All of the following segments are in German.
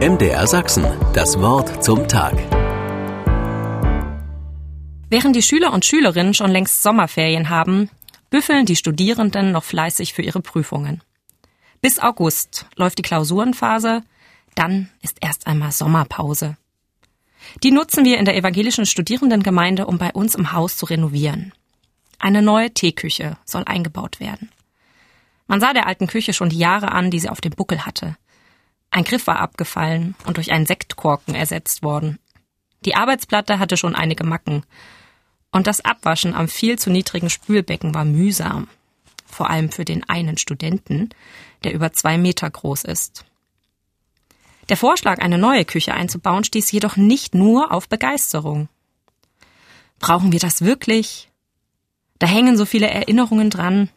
MDR Sachsen, das Wort zum Tag. Während die Schüler und Schülerinnen schon längst Sommerferien haben, büffeln die Studierenden noch fleißig für ihre Prüfungen. Bis August läuft die Klausurenphase, dann ist erst einmal Sommerpause. Die nutzen wir in der evangelischen Studierendengemeinde, um bei uns im Haus zu renovieren. Eine neue Teeküche soll eingebaut werden. Man sah der alten Küche schon die Jahre an, die sie auf dem Buckel hatte. Ein Griff war abgefallen und durch einen Sektkorken ersetzt worden. Die Arbeitsplatte hatte schon einige Macken. Und das Abwaschen am viel zu niedrigen Spülbecken war mühsam. Vor allem für den einen Studenten, der über zwei Meter groß ist. Der Vorschlag, eine neue Küche einzubauen, stieß jedoch nicht nur auf Begeisterung. Brauchen wir das wirklich? Da hängen so viele Erinnerungen dran.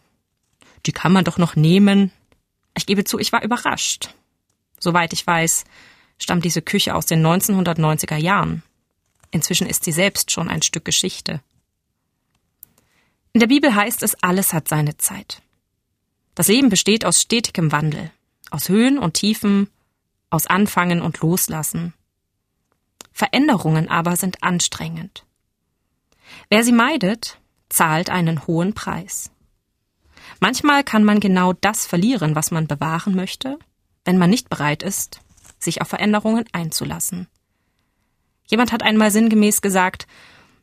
Die kann man doch noch nehmen. Ich gebe zu, ich war überrascht. Soweit ich weiß, stammt diese Küche aus den 1990er Jahren. Inzwischen ist sie selbst schon ein Stück Geschichte. In der Bibel heißt es, alles hat seine Zeit. Das Leben besteht aus stetigem Wandel, aus Höhen und Tiefen, aus Anfangen und Loslassen. Veränderungen aber sind anstrengend. Wer sie meidet, zahlt einen hohen Preis. Manchmal kann man genau das verlieren, was man bewahren möchte, wenn man nicht bereit ist, sich auf Veränderungen einzulassen. Jemand hat einmal sinngemäß gesagt,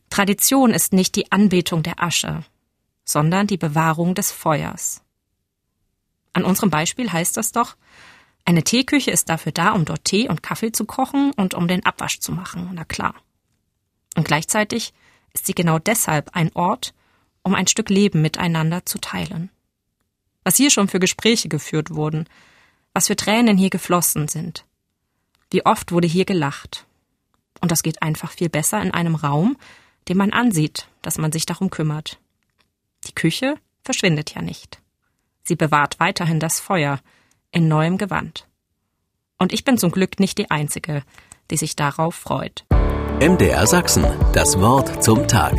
Tradition ist nicht die Anbetung der Asche, sondern die Bewahrung des Feuers. An unserem Beispiel heißt das doch, eine Teeküche ist dafür da, um dort Tee und Kaffee zu kochen und um den Abwasch zu machen, na klar. Und gleichzeitig ist sie genau deshalb ein Ort, um ein Stück Leben miteinander zu teilen. Was hier schon für Gespräche geführt wurden, was für Tränen hier geflossen sind. Wie oft wurde hier gelacht. Und das geht einfach viel besser in einem Raum, den man ansieht, dass man sich darum kümmert. Die Küche verschwindet ja nicht. Sie bewahrt weiterhin das Feuer in neuem Gewand. Und ich bin zum Glück nicht die Einzige, die sich darauf freut. MDR Sachsen, das Wort zum Tag.